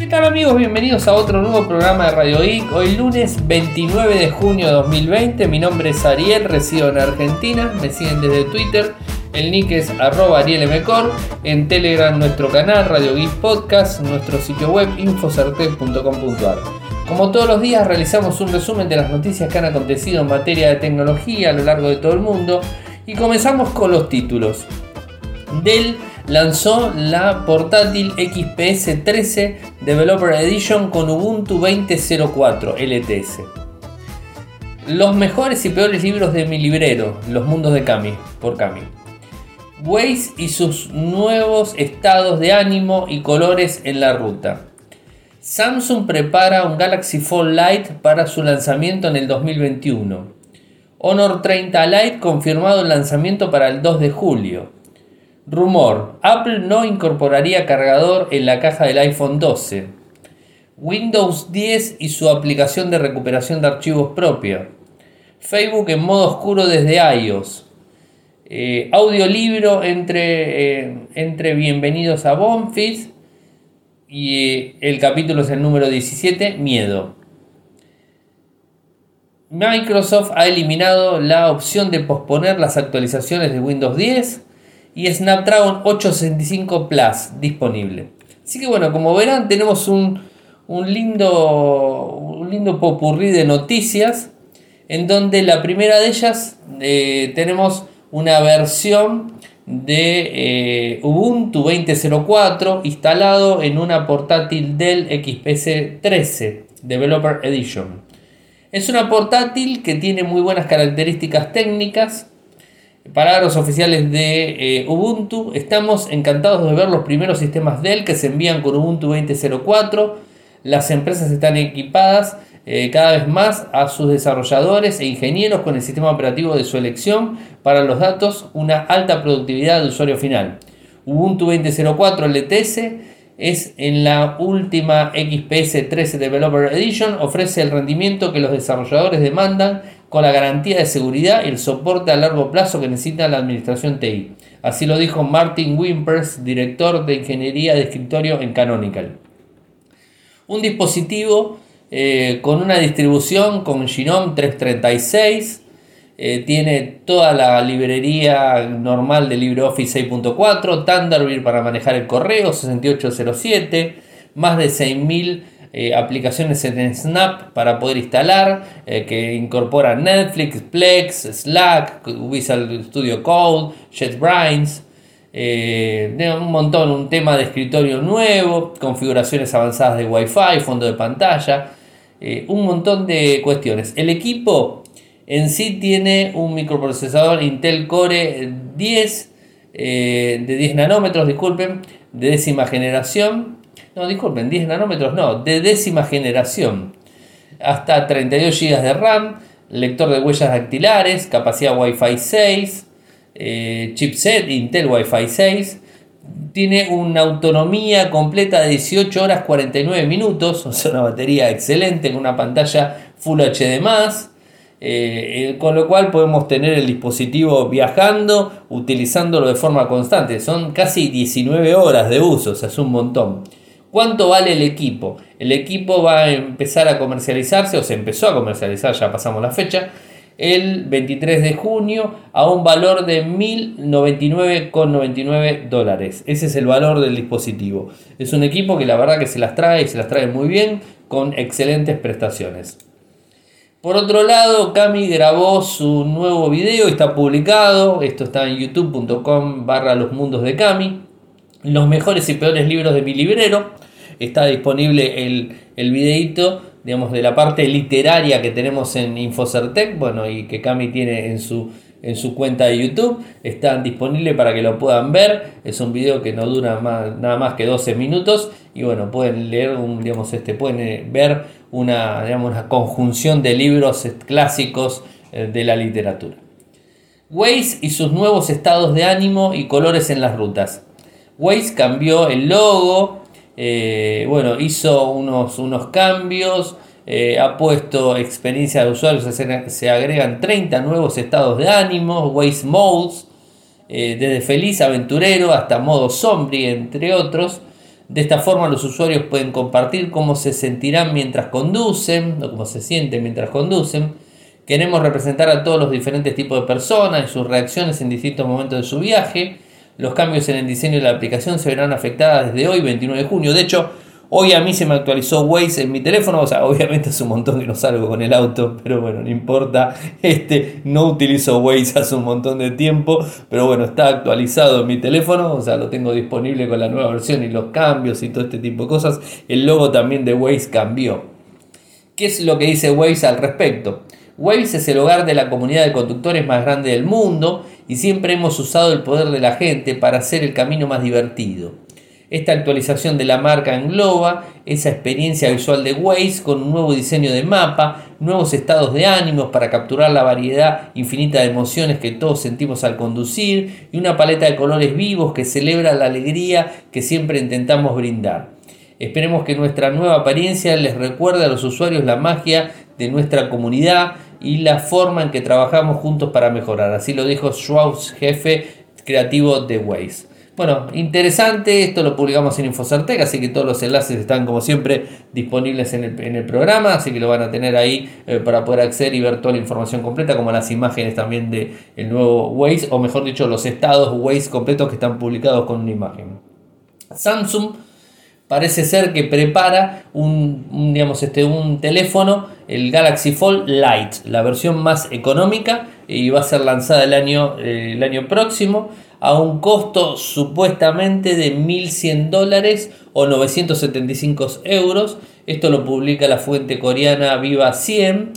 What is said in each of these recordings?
¿Qué tal amigos? Bienvenidos a otro nuevo programa de Radio Geek. Hoy lunes 29 de junio de 2020. Mi nombre es Ariel, resido en Argentina. Me siguen desde Twitter. El nick es arroba arielmcor. En Telegram nuestro canal Radio Geek Podcast. Nuestro sitio web infocertec.com.ar. Como todos los días realizamos un resumen de las noticias que han acontecido en materia de tecnología a lo largo de todo el mundo. Y comenzamos con los títulos. Dell lanzó la portátil XPS 13 Developer Edition con Ubuntu 20.04 LTS. Los mejores y peores libros de mi librero, Los Mundos de Kami, por Kami. Waze y sus nuevos estados de ánimo y colores en la ruta. Samsung prepara un Galaxy Fold Lite para su lanzamiento en el 2021. Honor 30 Lite confirmado el lanzamiento para el 2 de julio. Rumor, Apple no incorporaría cargador en la caja del iPhone 12. Windows 10 y su aplicación de recuperación de archivos propia. Facebook en modo oscuro desde iOS. Eh, audiolibro entre, eh, entre Bienvenidos a Bonfils y eh, el capítulo es el número 17, Miedo. Microsoft ha eliminado la opción de posponer las actualizaciones de Windows 10 y Snapdragon 865 Plus disponible. Así que bueno, como verán, tenemos un, lindo, un lindo popurrí de noticias en donde la primera de ellas eh, tenemos una versión de eh, Ubuntu 20.04 instalado en una portátil Dell XPS 13 Developer Edition. Es una portátil que tiene muy buenas características técnicas, Palabras oficiales de eh, Ubuntu. Estamos encantados de ver los primeros sistemas Dell que se envían con Ubuntu 20.04. Las empresas están equipadas eh, cada vez más a sus desarrolladores e ingenieros con el sistema operativo de su elección para los datos, una alta productividad de usuario final. Ubuntu 20.04 LTS es en la última XPS 13 Developer Edition, ofrece el rendimiento que los desarrolladores demandan con la garantía de seguridad y el soporte a largo plazo que necesita la administración TI. Así lo dijo Martin Wimpers, director de ingeniería de escritorio en Canonical. Un dispositivo eh, con una distribución con Genome 336, eh, tiene toda la librería normal de LibreOffice 6.4, Thunderbird para manejar el correo 6807, más de 6000 eh, aplicaciones en Snap para poder instalar, eh, que incorporan Netflix, Plex, Slack, Visual Studio Code, JetBrains, eh, un montón, un tema de escritorio nuevo, configuraciones avanzadas de Wi-Fi, fondo de pantalla, un montón de cuestiones. El equipo en sí tiene un microprocesador Intel Core 10 de 10 nanómetros, disculpen, de décima generación no, disculpen, 10 nanómetros no, de décima generación. Hasta 32 GB de RAM, lector de huellas dactilares, capacidad Wi-Fi 6, eh, chipset Intel Wi-Fi 6. Tiene una autonomía completa de 18 horas 49 minutos, o sea, una batería excelente con una pantalla Full HD. Eh, con lo cual podemos tener el dispositivo viajando, utilizándolo de forma constante. Son casi 19 horas de uso, o sea, es un montón. ¿Cuánto vale el equipo? El equipo va a empezar a comercializarse, o se empezó a comercializar, ya pasamos la fecha, el 23 de junio a un valor de 1.099,99 dólares. Ese es el valor del dispositivo. Es un equipo que la verdad que se las trae y se las trae muy bien, con excelentes prestaciones. Por otro lado, Cami grabó su nuevo video, está publicado, esto está en youtube.com barra los mundos de Cami los mejores y peores libros de mi librero. Está disponible el, el videito, digamos, de la parte literaria que tenemos en Infocertec, bueno, y que Cami tiene en su, en su cuenta de YouTube. Está disponible para que lo puedan ver. Es un video que no dura más, nada más que 12 minutos. Y bueno, pueden leer, un, digamos, este, pueden eh, ver una, digamos, una conjunción de libros clásicos eh, de la literatura. Waze y sus nuevos estados de ánimo y colores en las rutas. Waze cambió el logo, eh, bueno, hizo unos, unos cambios, eh, ha puesto experiencia de usuario, se, agregan 30 nuevos estados de ánimo, Waze Modes, eh, desde feliz, aventurero hasta modo zombie, entre otros. De esta forma los usuarios pueden compartir cómo se sentirán mientras conducen o cómo se sienten mientras conducen. Queremos representar a todos los diferentes tipos de personas y sus reacciones en distintos momentos de su viaje. Los cambios en el diseño de la aplicación se verán afectadas desde hoy, 29 de junio. De hecho, Hoy a mí se me actualizó Waze en mi teléfono, o sea, obviamente hace un montón que no salgo con el auto, pero bueno, no importa. Este, no utilizo Waze hace un montón de tiempo, pero bueno, está actualizado en mi teléfono, o sea, lo tengo disponible con la nueva versión y los cambios y todo este tipo de cosas. El logo también de Waze cambió. ¿Qué es lo que dice Waze al respecto? Waze es el hogar de la comunidad de conductores más grande del mundo y siempre hemos usado el poder de la gente para hacer el camino más divertido. Esta actualización de la marca engloba esa experiencia visual de Waze con un nuevo diseño de mapa, nuevos estados de ánimos para capturar la variedad infinita de emociones que todos sentimos al conducir y una paleta de colores vivos que celebra la alegría que siempre intentamos brindar. Esperemos que nuestra nueva apariencia les recuerde a los usuarios la magia de nuestra comunidad y la forma en que trabajamos juntos para mejorar. Así lo dijo Schwabs, jefe creativo de Waze. Bueno, interesante, esto lo publicamos en Infocertec, así que todos los enlaces están como siempre disponibles en el, programa, así que lo van a tener ahí eh, para poder acceder y ver toda la información completa, como las imágenes también del el nuevo Waze, o mejor dicho, los estados Waze completos que están publicados con una imagen. Samsung parece ser que prepara un, digamos, este, un teléfono, el Galaxy Fold Lite, la versión más económica, y va a ser lanzada el año, el año próximo a un costo supuestamente de 1.100 dólares o 975 euros. Esto lo publica la fuente coreana Viva 100.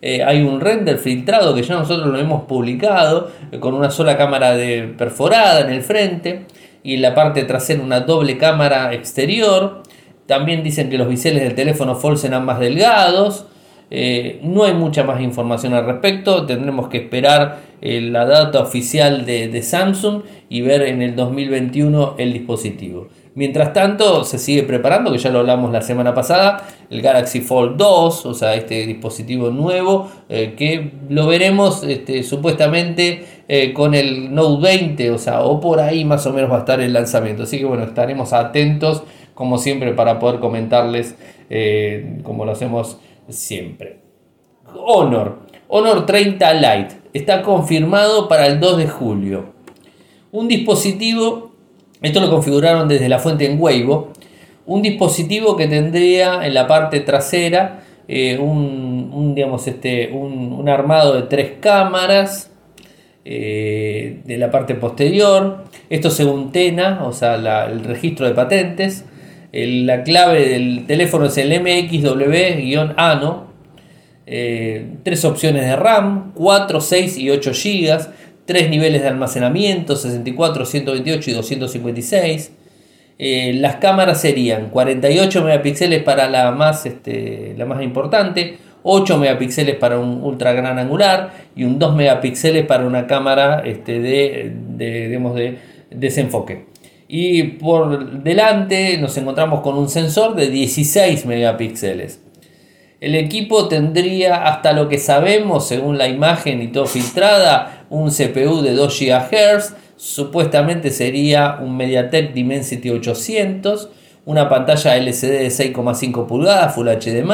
Eh, hay un render filtrado que ya nosotros lo hemos publicado eh, con una sola cámara de perforada en el frente y en la parte trasera una doble cámara exterior. También dicen que los biseles del teléfono Fold serán más delgados. Eh, no hay mucha más información al respecto, tendremos que esperar eh, la data oficial de, Samsung y ver en el 2021 el dispositivo. Mientras tanto, se sigue preparando, que ya lo hablamos la semana pasada, el Galaxy Fold 2, o sea, este dispositivo nuevo, eh, que lo veremos este, supuestamente con el Note 20, o sea, o por ahí más o menos va a estar el lanzamiento. Así que bueno, estaremos atentos, como siempre, para poder comentarles, como lo hacemos siempre. Honor. Honor 30 Lite. Está confirmado para el 2 de julio. Un dispositivo, esto lo configuraron desde la fuente en Weibo, un dispositivo que tendría en la parte trasera eh, un, digamos, este, un, armado de tres cámaras eh, de la parte posterior. Esto según TENA, o sea, el registro de patentes la clave del teléfono es el MXW-ANO. Eh, tres opciones de RAM, 4, 6 y 8 GB. Tres niveles de almacenamiento, 64, 128 y 256. Eh, las cámaras serían 48 megapíxeles para la más, este, la más importante, 8 megapíxeles para un ultra gran angular y un 2 megapíxeles para una cámara este, de, de, de desenfoque y por delante nos encontramos con un sensor de 16 megapíxeles. El equipo tendría, hasta lo que sabemos, según la imagen y todo filtrada, un CPU de 2 GHz, supuestamente sería un MediaTek Dimensity 800, una pantalla LCD de 6,5 pulgadas Full HD+,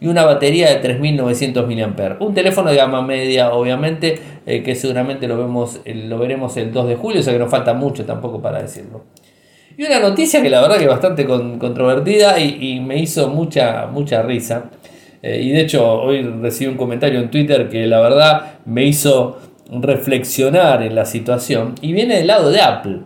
y una batería de 3900 mAh. Un teléfono de gama media, obviamente, eh, que seguramente lo, vemos, lo veremos el 2 de julio, o sea que no falta mucho tampoco para decirlo. Y una noticia que la verdad que es bastante controvertida y, me hizo mucha, mucha risa. Eh, y de hecho hoy recibí un comentario en Twitter que la verdad me hizo reflexionar en la situación. Y viene del lado de Apple.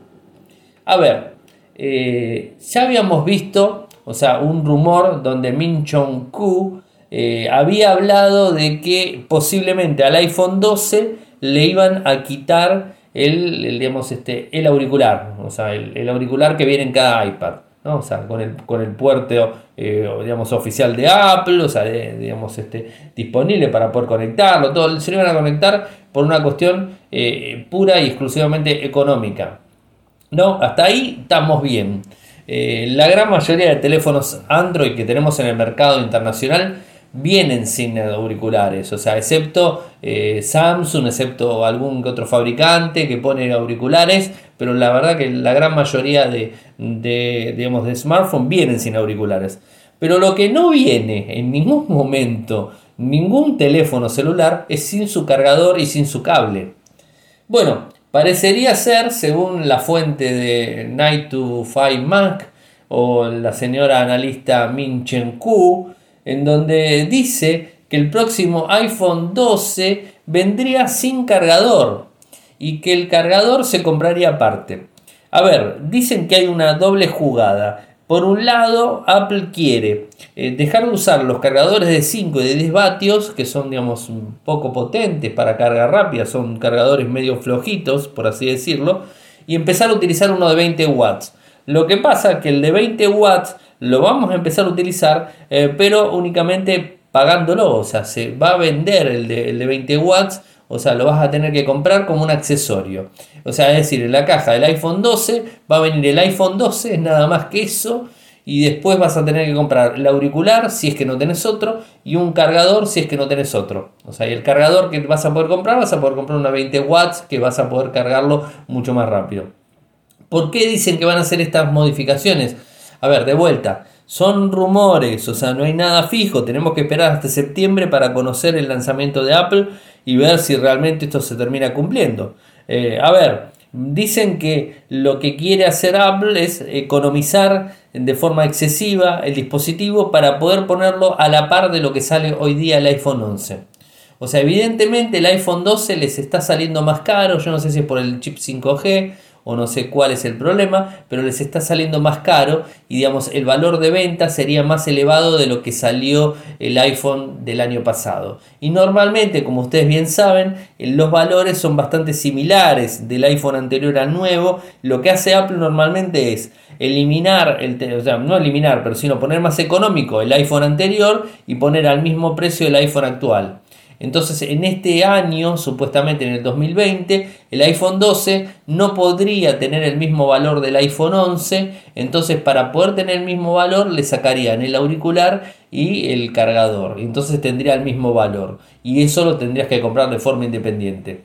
A ver, eh, ya habíamos visto, o sea, un rumor donde Min Chong-ku eh, había hablado de que posiblemente al iPhone 12 le iban a quitar el, digamos, este, el auricular, o sea, el, auricular que viene en cada iPad. ¿No? O sea, con el, con el puerto eh, digamos, oficial de Apple, o sea, digamos, este, disponible para poder conectarlo, todo, se lo iban a conectar por una cuestión pura y exclusivamente económica. No, hasta ahí estamos bien. Eh, la gran mayoría de teléfonos Android que tenemos en el mercado internacional vienen sin auriculares, o sea, excepto eh, Samsung, excepto algún otro fabricante que pone auriculares, pero la verdad que la gran mayoría de, de, digamos, de smartphones vienen sin auriculares. Pero lo que no viene en ningún momento, ningún teléfono celular, es sin su cargador y sin su cable. Bueno, parecería ser, según la fuente de Night to 5 Mac o la señora analista Min Chen Ku, en donde dice que el próximo iPhone 12 vendría sin cargador y que el cargador se compraría aparte. A ver, dicen que hay una doble jugada. Por un lado, Apple quiere eh, dejar de usar los cargadores de 5 y de 10 vatios, que son, digamos, un poco potentes para carga rápida, son cargadores medio flojitos, por así decirlo, y empezar a utilizar uno de 20 watts. Lo que pasa es que el de 20 watts lo vamos a empezar a utilizar, eh, pero únicamente pagándolo, o sea, se va a vender el de, el de 20 watts, o sea, lo vas a tener que comprar como un accesorio. O sea, es decir, en la caja del iPhone 12 va a venir el iPhone 12, es nada más que eso, y después vas a tener que comprar el auricular si es que no tenés otro y un cargador si es que no tenés otro. O sea, y el cargador que vas a poder comprar, vas a poder comprar una 20 watts que vas a poder cargarlo mucho más rápido. ¿Por qué dicen que van a hacer estas modificaciones? A ver, de vuelta, son rumores, o sea, no hay nada fijo, tenemos que esperar hasta septiembre para conocer el lanzamiento de Apple y ver si realmente esto se termina cumpliendo. Eh, a ver, dicen que lo que quiere hacer Apple es economizar de forma excesiva el dispositivo para poder ponerlo a la par de lo que sale hoy día el iPhone 11. O sea, evidentemente el iPhone 12 les está saliendo más caro, yo no sé si es por el chip 5G o no sé cuál es el problema, pero les está saliendo más caro y digamos el valor de venta sería más elevado de lo que salió el iPhone del año pasado. Y normalmente, como ustedes bien saben, los valores son bastante similares del iPhone anterior al nuevo. Lo que hace Apple normalmente es eliminar, el, o sea, no eliminar, pero sino poner más económico el iPhone anterior y poner al mismo precio el iPhone actual. Entonces en este año, supuestamente en el 2020, el iPhone 12 no podría tener el mismo valor del iPhone 11. Entonces para poder tener el mismo valor le sacarían el auricular y el cargador. Entonces tendría el mismo valor. Y eso lo tendrías que comprar de forma independiente.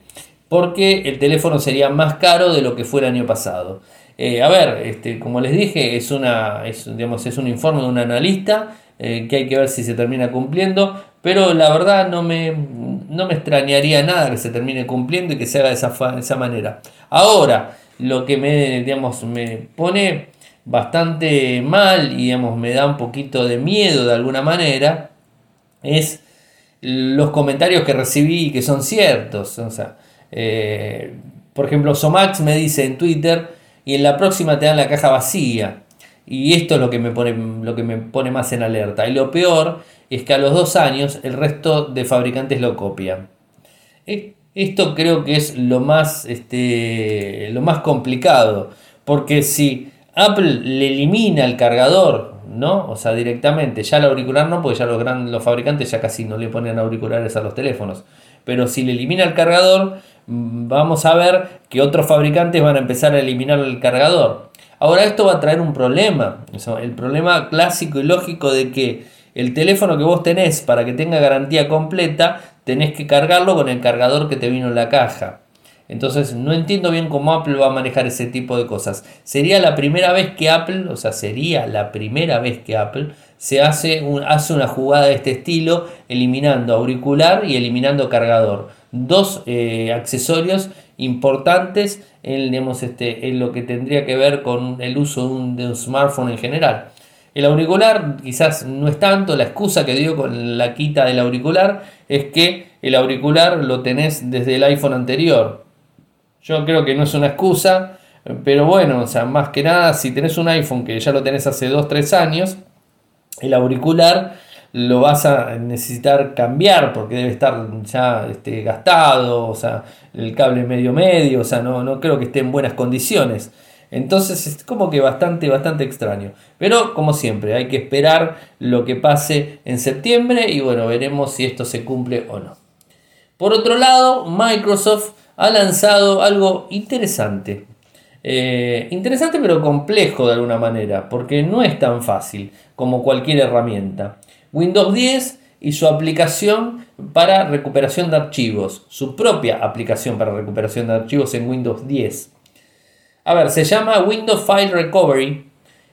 Porque el teléfono sería más caro de lo que fue el año pasado. Eh, a ver, este, como les dije, es, una, digamos, es un informe de un analista eh, que hay que ver si se termina cumpliendo, pero la verdad no me, no me extrañaría nada que se termine cumpliendo y que se haga de esa, esa manera. Ahora, lo que me, digamos, me pone bastante mal y digamos, me da un poquito de miedo de alguna manera es los comentarios que recibí que son ciertos. O sea, eh, por ejemplo, Somax me dice en Twitter y en la próxima te dan la caja vacía. Y esto es lo que me pone, lo que me pone más en alerta. Y lo peor es que a los dos años el resto de fabricantes lo copian. Esto creo que es lo más, este, lo más complicado. Porque si Apple le elimina el cargador, ¿no? O sea, directamente, ya el auricular no, porque ya los, grandes, los fabricantes ya casi no le ponen auriculares a los teléfonos. Pero si le elimina el cargador, mm, vamos a ver que otros fabricantes van a empezar a eliminar el cargador. Ahora esto va a traer un problema, el problema clásico y lógico de que el teléfono que vos tenés para que tenga garantía completa, tenés que cargarlo con el cargador que te vino en la caja. Entonces no entiendo bien cómo Apple va a manejar ese tipo de cosas. Sería la primera vez que Apple, o sea, sería la primera vez que Apple se hace, hace una jugada de este estilo, eliminando auricular y eliminando cargador. Dos eh, accesorios importantes en, digamos, este, en lo que tendría que ver con el uso de un, smartphone en general. El auricular quizás no es tanto, la excusa que dio con la quita del auricular es que el auricular lo tenés desde el iPhone anterior. Yo creo que no es una excusa, pero bueno, o sea, más que nada, si tenés un iPhone que ya lo tenés hace 2-3 años, el auricular lo vas a necesitar cambiar porque debe estar ya este, gastado, o sea, el cable medio medio, o sea, no, no creo que esté en buenas condiciones. Entonces es como que bastante, bastante extraño. Pero como siempre, hay que esperar lo que pase en septiembre y bueno, veremos si esto se cumple o no. Por otro lado, Microsoft ha lanzado algo interesante. Eh, interesante pero complejo de alguna manera, porque no es tan fácil como cualquier herramienta. Windows 10 y su aplicación para recuperación de archivos, su propia aplicación para recuperación de archivos en Windows 10. A ver, se llama Windows File Recovery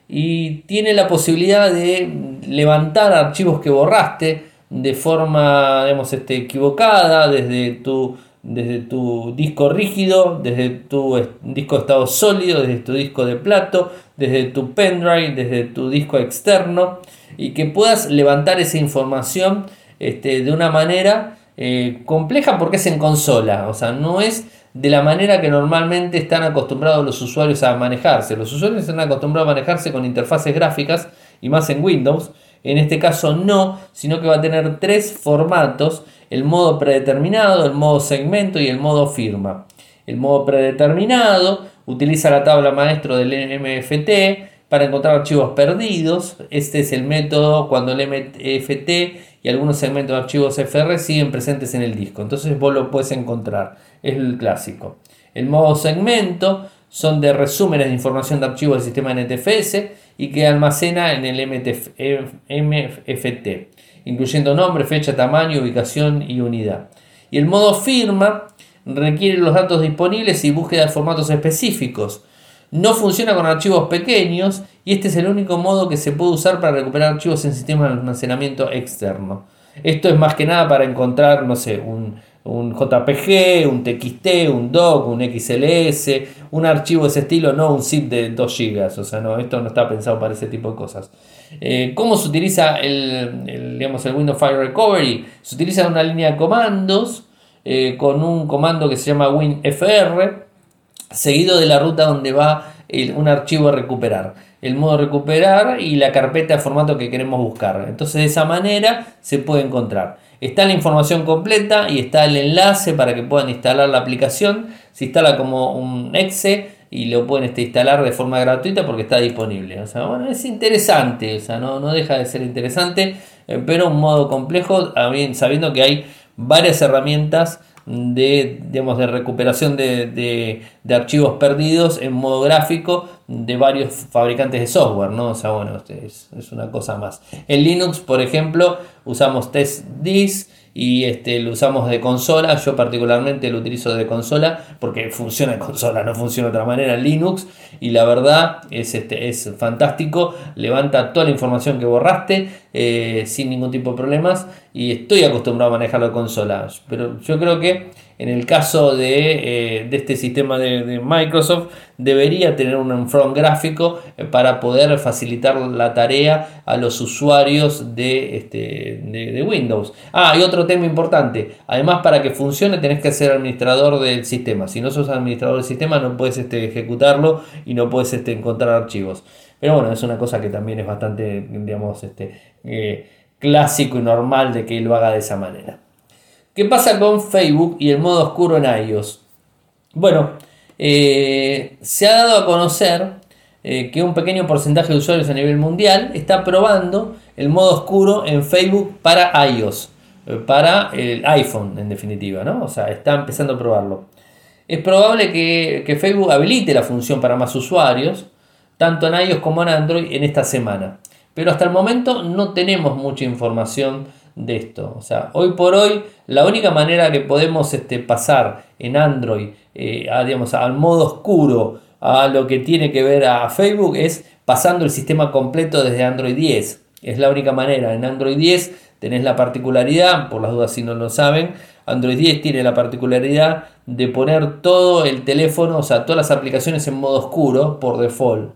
y tiene la posibilidad de levantar archivos que borraste de forma este, equivocada desde tu, desde tu disco rígido, desde tu disco de estado sólido, desde tu disco de plato, desde tu pendrive, desde tu disco externo y que puedas levantar esa información este, de una manera eh, compleja porque es en consola, o sea, no es de la manera que normalmente están acostumbrados los usuarios a manejarse. Los usuarios están acostumbrados a manejarse con interfaces gráficas y más en Windows. En este caso no, sino que va a tener tres formatos, el modo predeterminado, el modo segmento y el modo firma. El modo predeterminado utiliza la tabla maestro del MFT para encontrar archivos perdidos. Este es el método cuando el MFT y algunos segmentos de archivos FR siguen presentes en el disco. Entonces vos lo puedes encontrar. Es el clásico. El modo segmento son de resúmenes de información de archivos del sistema NTFS y que almacena en el MFT, incluyendo nombre, fecha, tamaño, ubicación y unidad. Y el modo firma requiere los datos disponibles y búsqueda de formatos específicos. No funciona con archivos pequeños y este es el único modo que se puede usar para recuperar archivos en sistemas de almacenamiento externo. Esto es más que nada para encontrar, no sé, un, JPG, un TXT, un DOC, un XLS, un archivo de ese estilo, no un zip de 2 GB. O sea, no, esto no está pensado para ese tipo de cosas. Eh, ¿Cómo se utiliza el, digamos, el Windows File Recovery? Se utiliza una línea de comandos eh, con un comando que se llama WinFR, seguido de la ruta donde va un archivo a recuperar. El modo recuperar y la carpeta de formato que queremos buscar. Entonces de esa manera se puede encontrar. Está la información completa y está el enlace para que puedan instalar la aplicación. Se instala como un exe y lo pueden este, instalar de forma gratuita porque está disponible. O sea, bueno, es interesante, o sea, no, no deja de ser interesante, eh, pero un modo complejo, sabiendo que hay varias herramientas de, digamos, de recuperación de, archivos perdidos en modo gráfico de varios fabricantes de software, ¿no? O sea, bueno, es, es una cosa más. En Linux, por ejemplo, usamos TestDisk y este, lo usamos de consola. Yo particularmente lo utilizo de consola porque funciona en consola, no funciona de otra manera en Linux. Y la verdad es, este, es fantástico. Levanta toda la información que borraste eh, sin ningún tipo de problemas. Y estoy acostumbrado a manejarlo de consola. Pero yo creo que en el caso de, eh, este sistema de, Microsoft, debería tener un front gráfico eh, para poder facilitar la tarea a los usuarios de, este, de, Windows. Ah, y otro tema importante. Además, para que funcione, tenés que ser administrador del sistema. Si no sos administrador del sistema, no puedes este, ejecutarlo y no puedes este, encontrar archivos. Pero bueno, es una cosa que también es bastante, digamos, este, eh, clásico y normal de que lo haga de esa manera. ¿Qué pasa con Facebook y el modo oscuro en iOS? Bueno, eh, se ha dado a conocer eh, que un pequeño porcentaje de usuarios a nivel mundial está probando el modo oscuro en Facebook para iOS, eh, para el iPhone en definitiva, ¿no? O sea, está empezando a probarlo. Es probable que, que Facebook habilite la función para más usuarios, tanto en iOS como en Android, en esta semana. Pero hasta el momento no tenemos mucha información de esto. O sea, hoy por hoy la única manera que podemos este, pasar en Android eh, digamos, al modo oscuro a lo que tiene que ver a Facebook es pasando el sistema completo desde Android 10. Es la única manera. En Android 10 tenés la particularidad, por las dudas si no lo saben, Android 10 tiene la particularidad de poner todo el teléfono, o sea, todas las aplicaciones en modo oscuro por default.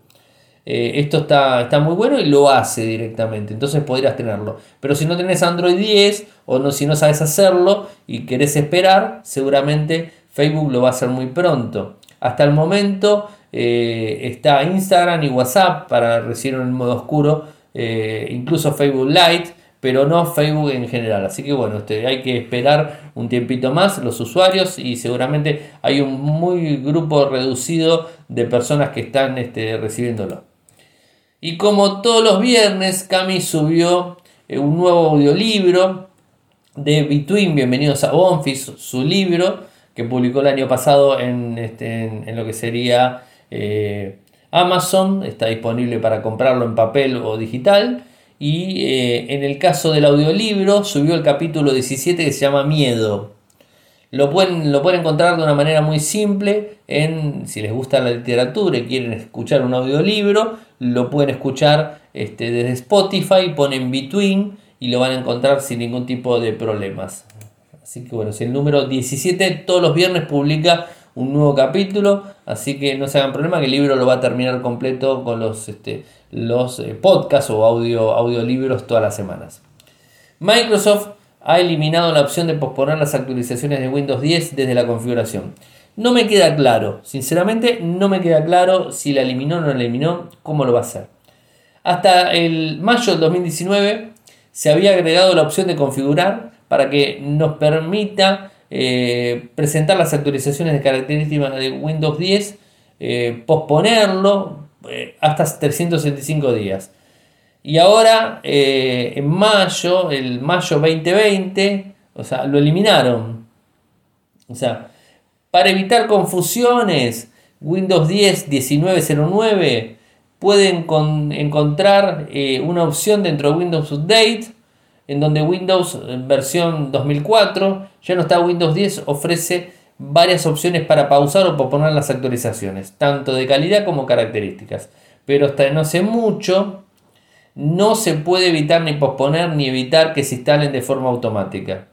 Eh, esto está, está, muy bueno y lo hace directamente, entonces podrías tenerlo. Pero si no tenés Android 10 o no, si no sabes hacerlo y querés esperar, seguramente Facebook lo va a hacer muy pronto. Hasta el momento eh, está Instagram y WhatsApp para recibir el modo oscuro, eh, incluso Facebook Lite, pero no Facebook en general. Así que bueno, este, hay que esperar un tiempito más los usuarios y seguramente hay un muy grupo reducido de personas que están este, recibiéndolo. Y como todos los viernes, Cami subió eh, un nuevo audiolibro de Between, Bienvenidos a Bonfis, su libro que publicó el año pasado en, este, en, lo que sería eh, Amazon, está disponible para comprarlo en papel o digital. Y eh, en el caso del audiolibro subió el capítulo 17 que se llama Miedo. Lo pueden, lo pueden encontrar de una manera muy simple en, si les gusta la literatura y quieren escuchar un audiolibro, lo pueden escuchar este, desde Spotify, ponen Between y lo van a encontrar sin ningún tipo de problemas. Así que bueno, si el número 17 todos los viernes publica un nuevo capítulo, así que no se hagan problema que el libro lo va a terminar completo con los, este, los eh, podcasts o audio, audiolibros todas las semanas. Microsoft ha eliminado la opción de posponer las actualizaciones de Windows 10 desde la configuración. No me queda claro, sinceramente no me queda claro si la eliminó o no la eliminó, cómo lo va a hacer. Hasta el mayo del 2019 se había agregado la opción de configurar para que nos permita eh, presentar las actualizaciones de características de Windows 10, eh, posponerlo eh, hasta 365 días. Y ahora, en mayo, el mayo 2020, o sea, lo eliminaron. O sea, para evitar confusiones, Windows 10 1909 pueden encontrar una opción dentro de Windows Update en donde Windows versión 2004, ya no está Windows 10, ofrece varias opciones para pausar o posponer las actualizaciones, tanto de calidad como características. Pero hasta no sé mucho, no se puede evitar ni posponer ni evitar que se instalen de forma automática.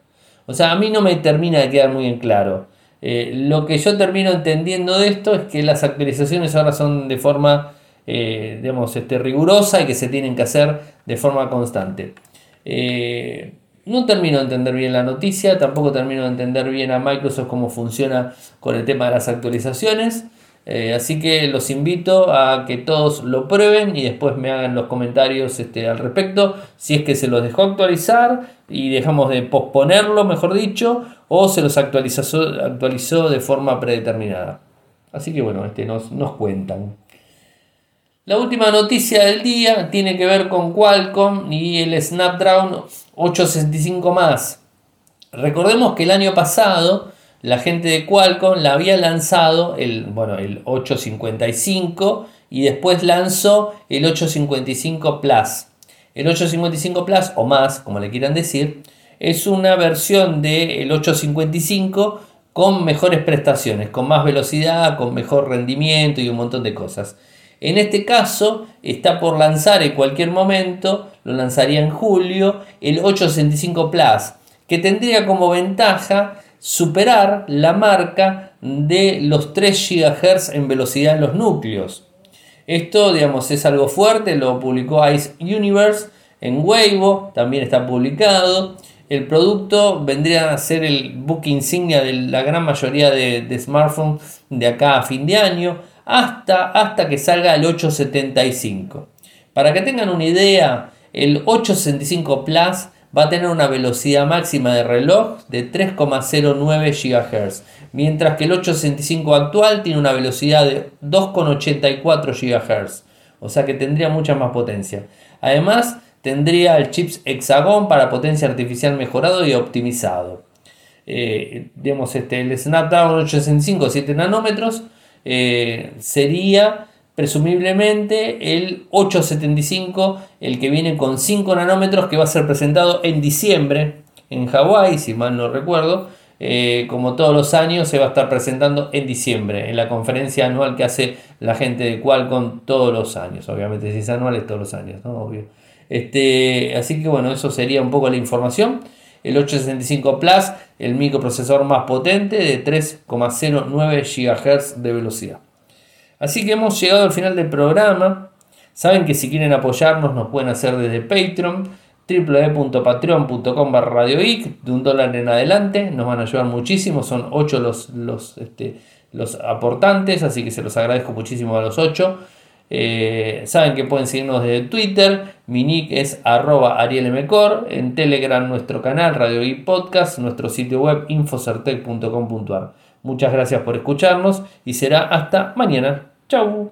O sea, a mí no me termina de quedar muy en claro. Eh, lo que yo termino entendiendo de esto es que las actualizaciones ahora son de forma, eh, digamos, este, rigurosa y que se tienen que hacer de forma constante. Eh, no termino de entender bien la noticia, tampoco termino de entender bien a Microsoft cómo funciona con el tema de las actualizaciones. Eh, así que los invito a que todos lo prueben y después me hagan los comentarios este, al respecto. Si es que se los dejó actualizar y dejamos de posponerlo, mejor dicho, o se los actualizó, actualizó de forma predeterminada. Así que bueno, este, nos, nos cuentan. La última noticia del día tiene que ver con Qualcomm y el Snapdragon 865 más. Recordemos que el año pasado la gente de Qualcomm la había lanzado el, bueno, el 855 y después lanzó el 855 Plus. El 855 Plus o más, como le quieran decir, es una versión del 855 con mejores prestaciones, con más velocidad, con mejor rendimiento y un montón de cosas. En este caso está por lanzar en cualquier momento, lo lanzaría en julio, el 865 Plus, que tendría como ventaja superar la marca de los 3 GHz en velocidad en los núcleos. Esto, digamos, es algo fuerte, lo publicó Ice Universe en Weibo, también está publicado. El producto vendría a ser el book insignia de la gran mayoría de, de smartphones de acá a fin de año hasta, hasta que salga el 875. Para que tengan una idea, el 865 Plus va a tener una velocidad máxima de reloj de 3,09 GHz, mientras que el 865 actual tiene una velocidad de 2,84 GHz, o sea que tendría mucha más potencia. Además, tendría el chips Hexagon para potencia artificial mejorado y optimizado. Eh, este, el Snapdragon 865 7 nanómetros eh, sería presumiblemente el 875, el que viene con 5 nanómetros, que va a ser presentado en diciembre en Hawái, si mal no recuerdo. Eh, como todos los años, se va a estar presentando en diciembre, en la conferencia anual que hace la gente de Qualcomm todos los años. Obviamente, si es anual, es todos los años, Obvio. Este, así que bueno, eso sería un poco la información. El 865 Plus el microprocesor más potente de 3,09 GHz de velocidad. Así que hemos llegado al final del programa. Saben que si quieren apoyarnos nos pueden hacer desde Patreon, www.patreon.com radioic, de un dólar en adelante, nos van a ayudar muchísimo, son 8 los, los, este, los aportantes, así que se los agradezco muchísimo a los 8. Eh, saben que pueden seguirnos desde Twitter. Mi nick es arroba arielmcor. En Telegram nuestro canal Radio Podcast. Nuestro sitio web infocertec.com.ar. Muchas gracias por escucharnos y será hasta mañana. Chau.